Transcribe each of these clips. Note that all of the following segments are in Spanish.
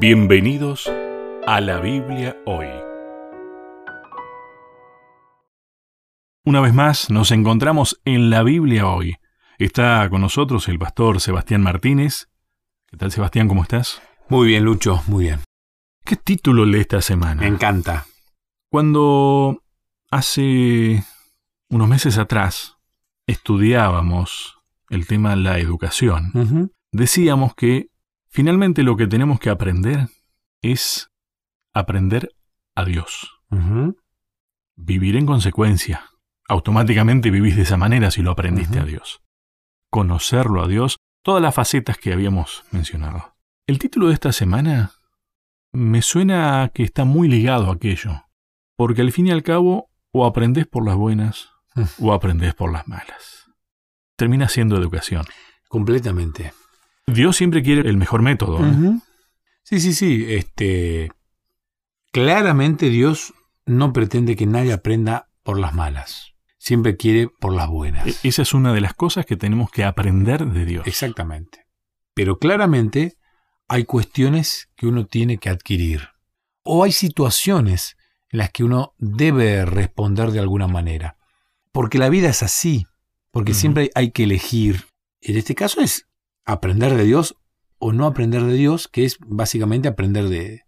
Bienvenidos a la Biblia hoy. Una vez más nos encontramos en la Biblia hoy. Está con nosotros el pastor Sebastián Martínez. ¿Qué tal Sebastián? ¿Cómo estás? Muy bien, Lucho, muy bien. ¿Qué título lee esta semana? Me encanta. Cuando hace unos meses atrás estudiábamos el tema de la educación, decíamos que finalmente lo que tenemos que aprender es aprender a Dios, vivir en consecuencia. Automáticamente vivís de esa manera si lo aprendiste a Dios. Conocerlo a Dios, todas las facetas que habíamos mencionado. El título de esta semana me suena a que está muy ligado a aquello, porque al fin y al cabo o aprendés por las buenas Mm. o aprendés por las malas. Termina siendo educación. Completamente. Dios siempre quiere el mejor método. ¿eh? Sí, sí, sí. Este. Claramente Dios no pretende que nadie aprenda por las malas. Siempre quiere por las buenas. E- Esa es una de las cosas que tenemos que aprender de Dios. Exactamente. Pero claramente hay cuestiones que uno tiene que adquirir. O hay situaciones en las que uno debe responder de alguna manera. Porque la vida es así. Porque siempre hay que elegir. En este caso es aprender de Dios o no aprender de Dios, que es básicamente aprender de,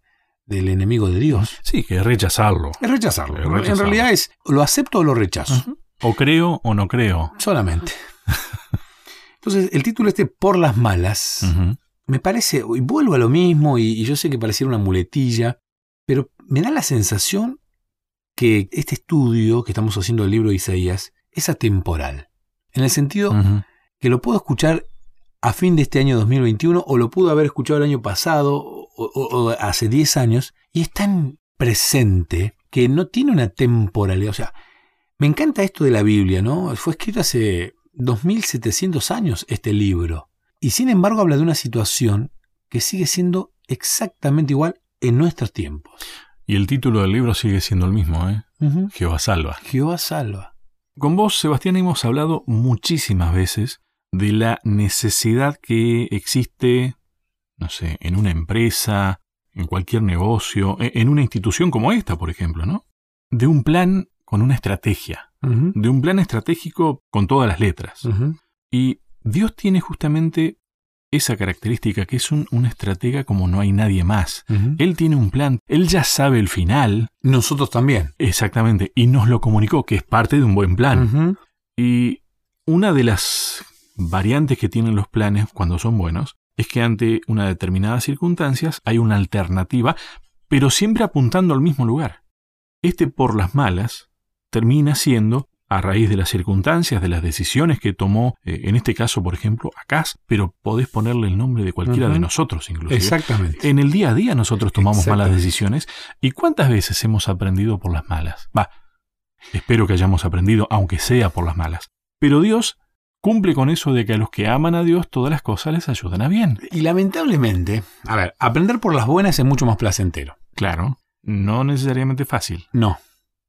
del enemigo de Dios. Sí, que es rechazarlo. Es rechazarlo. Es rechazarlo. En realidad es lo acepto o lo rechazo. O creo o no creo. Solamente. Entonces, el título este, Por las malas, me parece, y vuelvo a lo mismo, y, y yo sé que pareciera una muletilla, pero me da la sensación que este estudio que estamos haciendo del libro de Isaías es atemporal. En el sentido que lo puedo escuchar a fin de este año 2021 o lo pudo haber escuchado el año pasado o, o- o hace 10 años y es tan presente que no tiene una temporalidad. O sea, me encanta esto de la Biblia, ¿no? Fue escrito hace 2700 años este libro y sin embargo habla de una situación que sigue siendo exactamente igual en nuestros tiempos. Y el título del libro sigue siendo el mismo, ¿eh? Jehová salva. Jehová salva. Con vos, Sebastián, hemos hablado muchísimas veces de la necesidad que existe, no sé, en una empresa, en cualquier negocio, e- en una institución como esta, por ejemplo, ¿no? De un plan con una estrategia, de un plan estratégico con todas las letras. Y Dios tiene justamente esa característica, que es un, un estratega como no hay nadie más. Él tiene un plan, él ya sabe el final, Nosotros también. exactamente, y nos lo comunicó, que es parte de un buen plan. Y una de las variantes que tienen los planes cuando son buenos es que ante una determinada circunstancias hay una alternativa, pero siempre apuntando al mismo lugar. Este por las malas termina siendo a raíz de las circunstancias, de las decisiones que tomó, eh, en este caso, por ejemplo, Acaz, pero podés ponerle el nombre de cualquiera de nosotros, inclusive. Exactamente. En el día a día nosotros tomamos malas decisiones. ¿Y cuántas veces hemos aprendido por las malas? Va, espero que hayamos aprendido, aunque sea por las malas. Pero Dios cumple con eso de que a los que aman a Dios todas las cosas les ayudan a bien. Y lamentablemente, a ver, aprender por las buenas es mucho más placentero. Claro, no necesariamente fácil. No.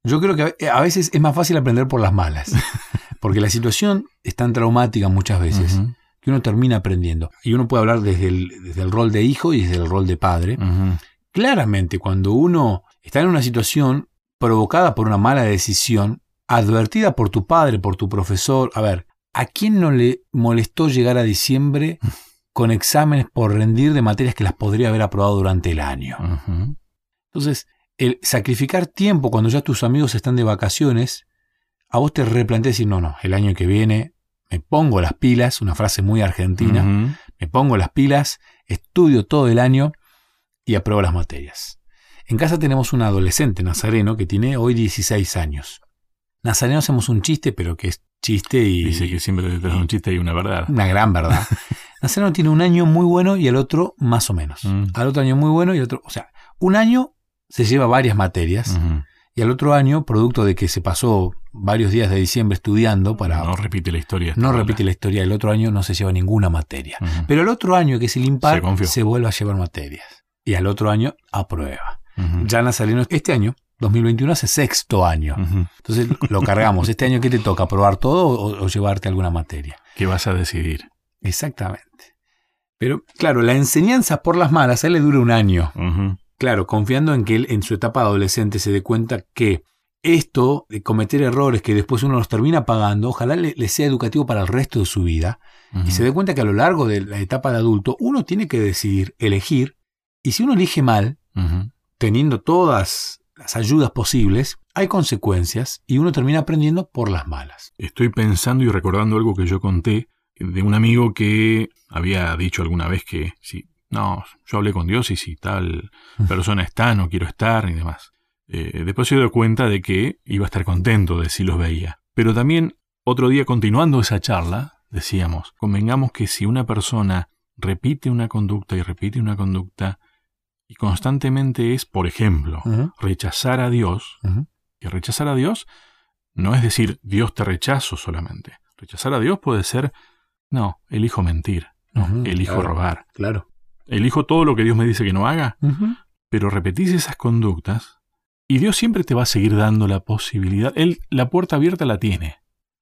Yo creo que a- a veces es más fácil aprender por las malas. Porque la situación es tan traumática muchas veces que uno termina aprendiendo. Y uno puede hablar desde el, desde el rol de hijo y desde el rol de padre. Claramente, cuando uno está en una situación provocada por una mala decisión, advertida por tu padre, por tu profesor, a ver, ¿a quién no le molestó llegar a diciembre con exámenes por rendir de materias que las podría haber aprobado durante el año? Entonces, el sacrificar tiempo cuando ya tus amigos están de vacaciones, a vos te replanteas decir, no, no, el año que viene me pongo las pilas, una frase muy argentina, me pongo las pilas, estudio todo el año y apruebo las materias. En casa tenemos un adolescente, Nazareno, que tiene hoy 16 años. Nazareno hacemos un chiste, pero que es chiste y Dice que siempre detrás de un chiste hay una verdad. una gran verdad. Nazareno tiene un año muy bueno y el otro más o menos. Mm. Al otro año muy bueno y el otro... O sea, un año se lleva varias materias y al otro año, producto de que se pasó varios días de diciembre estudiando para... No repite la historia. no repite la historia, el otro año no se lleva ninguna materia. Pero el otro año, que es el impar, Se se vuelve a llevar materias. Y al otro año aprueba. Ujú. Ya Nazareno, este año, 2021, hace sexto año. Entonces lo cargamos. ¿Este año qué te toca? ¿Aprobar todo o, o llevarte alguna materia? ¿Qué vas a decidir? Exactamente. Pero claro, la enseñanza por las malas a él le dura un año. Claro, confiando en que él en su etapa adolescente se dé cuenta que esto de cometer errores que después uno los termina pagando, ojalá le, le sea educativo para el resto de su vida y se dé cuenta que a lo largo de la etapa de adulto uno tiene que decidir, elegir, y si uno elige mal, teniendo todas las ayudas posibles, hay consecuencias y uno termina aprendiendo por las malas. Estoy pensando y recordando algo que yo conté de un amigo que había dicho alguna vez que si no, yo hablé con Dios y si tal persona está, no quiero estar y demás. Eh, después se dio cuenta de que iba a estar contento de si los veía. Pero también otro día continuando esa charla, decíamos, convengamos que si una persona repite una conducta y repite una conducta y constantemente es, por ejemplo, rechazar a Dios, ujú. y rechazar a Dios no es decir Dios te rechazo solamente. Rechazar a Dios puede ser, no, elijo mentir, no, elijo claro. robar, Claro. elijo todo lo que Dios me dice que no haga, pero repetís esas conductas y Dios siempre te va a seguir dando la posibilidad. Él, la puerta abierta la tiene.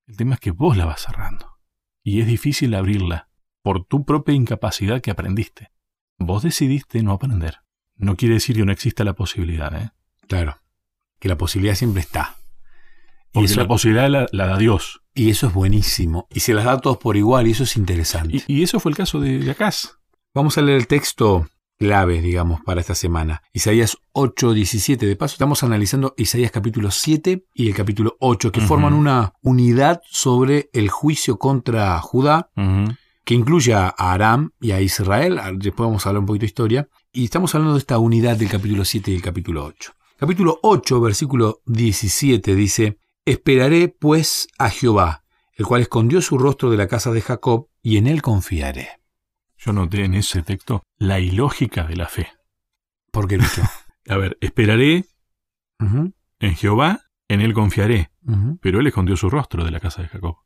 El tema es que vos la vas cerrando. Y es difícil abrirla por tu propia incapacidad que aprendiste. Vos decidiste no aprender. No quiere decir que no exista la posibilidad, ¿eh? Claro. Que la posibilidad siempre está. Y Porque eso, la posibilidad la, la da Dios. y eso es buenísimo. Y se las da a todos por igual y eso es interesante. Y, y eso fue el caso de, de Acaz. Vamos a leer el texto clave, digamos, para esta semana. Isaías 8, 17. De paso, estamos analizando Isaías capítulo 7 y el capítulo 8, que forman una unidad sobre el juicio contra Judá, que incluye a Aram y a Israel. Después vamos a hablar un poquito de historia. Y estamos hablando de esta unidad del capítulo 7 y el capítulo 8. Capítulo 8, versículo 17 dice, Esperaré pues a Jehová, el cual escondió su rostro de la casa de Jacob, y en él confiaré. Yo noté en ese texto la ilógica de la fe. ¿Por qué Lucho? A ver, esperaré en Jehová, en él confiaré, pero él escondió su rostro de la casa de Jacob.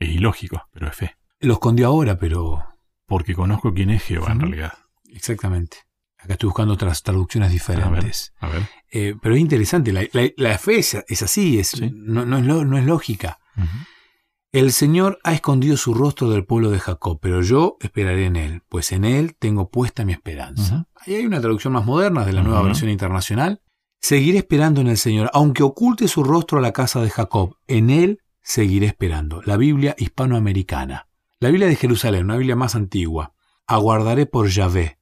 Es ilógico, pero es fe. Lo escondió ahora, pero... Porque conozco quién es Jehová en realidad. Exactamente. Acá estoy buscando otras traducciones diferentes. A ver. Eh, pero es interesante, la, la- la fe es, es así, es, Sí. no, no es lo- no es lógica. El Señor ha escondido su rostro del pueblo de Jacob, pero yo esperaré en él, pues en él tengo puesta mi esperanza. Ahí hay una traducción más moderna de la nueva versión internacional. Seguiré esperando en el Señor, aunque oculte su rostro a la casa de Jacob, en él seguiré esperando. La Biblia hispanoamericana. La Biblia de Jerusalén, una Biblia más antigua. Aguardaré por Yahvé,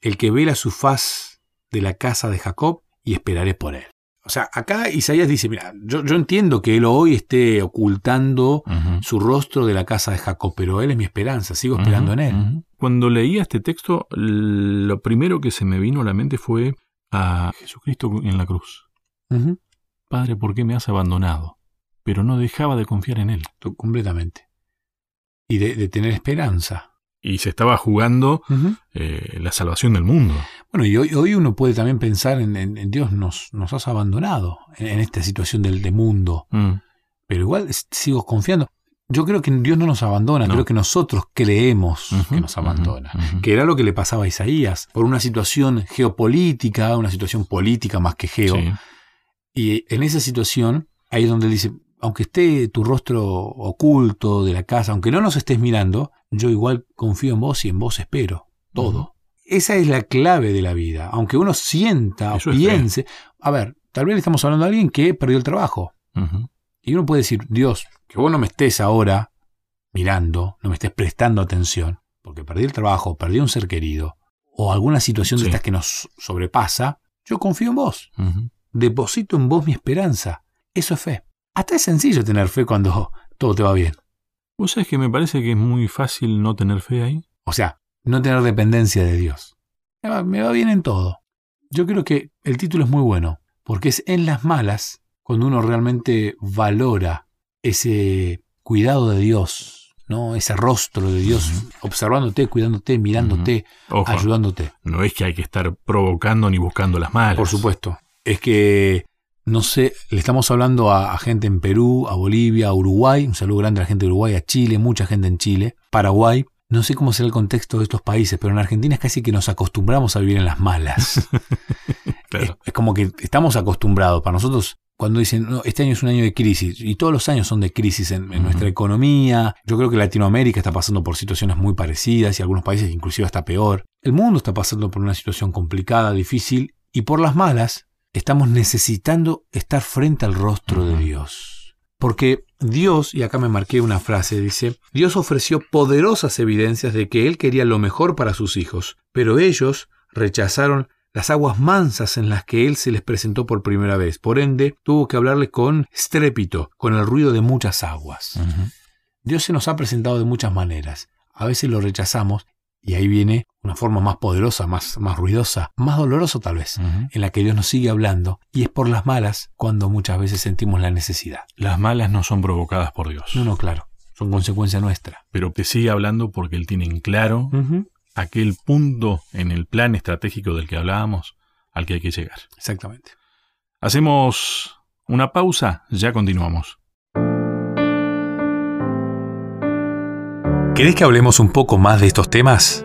El que vela su faz de la casa de Jacob, y esperaré por él. O sea, acá Isaías dice, mira, yo, yo entiendo que él hoy esté ocultando su rostro de la casa de Jacob, pero él es mi esperanza, sigo esperando en él. Cuando leía este texto, lo primero que se me vino a la mente fue a Jesucristo en la cruz. Padre, ¿por qué me has abandonado? Pero no dejaba de confiar en él. completamente. Y de, de tener esperanza. Y se estaba jugando eh, la salvación del mundo. Bueno, y hoy, hoy uno puede también pensar en, en- en Dios nos, nos has abandonado en, en esta situación del de mundo, Mm. pero igual sigo confiando. Yo creo que Dios no nos abandona, No. creo que nosotros creemos que nos abandona. Que era lo que le pasaba a Isaías, por una situación geopolítica, una situación política más que geo. Sí. Y en esa situación, ahí es donde él dice, aunque esté tu rostro oculto de la casa, aunque no nos estés mirando, yo igual confío en vos y en vos espero todo. Esa es la clave de la vida. Aunque uno sienta Eso o piense, a ver, tal vez estamos hablando a alguien que perdió el trabajo. Y uno puede decir, Dios, que vos no me estés ahora mirando, no me estés prestando atención, porque perdí el trabajo, perdí un ser querido, o alguna situación de estas que nos sobrepasa, yo confío en vos deposito en vos mi esperanza. Eso es fe. Hasta es sencillo tener fe cuando todo te va bien. ¿Vos sabés que me parece que es muy fácil no tener fe ahí? O sea, no tener dependencia de Dios. Me va, me va bien en todo. Yo creo que el título es muy bueno, porque es en las malas cuando uno realmente valora ese cuidado de Dios, ¿no? Ese rostro de Dios, observándote, cuidándote, mirándote, Ojo, ayudándote. no es que hay que estar provocando ni buscando las malas. Por supuesto. Es que, no sé, le estamos hablando a, a gente en Perú, a Bolivia, a Uruguay, un saludo grande a la gente de Uruguay, a Chile, mucha gente en Chile, Paraguay. No sé cómo será el contexto de estos países, pero en Argentina es casi que nos acostumbramos a vivir en las malas. Claro. es, es como que estamos acostumbrados. Para nosotros, cuando dicen, no, este año es un año de crisis, y todos los años son de crisis en, nuestra economía, yo creo que Latinoamérica está pasando por situaciones muy parecidas y algunos países inclusive hasta peor. El mundo está pasando por una situación complicada, difícil, y por las malas estamos necesitando estar frente al rostro de Dios. Porque Dios, y acá me marqué una frase, dice, Dios ofreció poderosas evidencias de que Él quería lo mejor para sus hijos, pero ellos rechazaron las aguas mansas en las que él se les presentó por primera vez. Por ende, tuvo que hablarles con estrépito, con el ruido de muchas aguas. Dios se nos ha presentado de muchas maneras. A veces lo rechazamos y ahí viene una forma más poderosa, más, más ruidosa, más dolorosa tal vez, en la que Dios nos sigue hablando y es por las malas cuando muchas veces sentimos la necesidad. Las malas no son provocadas por Dios. No, no, claro. Son consecuencia nuestra. Pero te sigue hablando porque Él tiene en claro aquel punto en el plan estratégico del que hablábamos al que hay que llegar. Exactamente. Hacemos una pausa, ya continuamos. ¿Querés que hablemos un poco más de estos temas?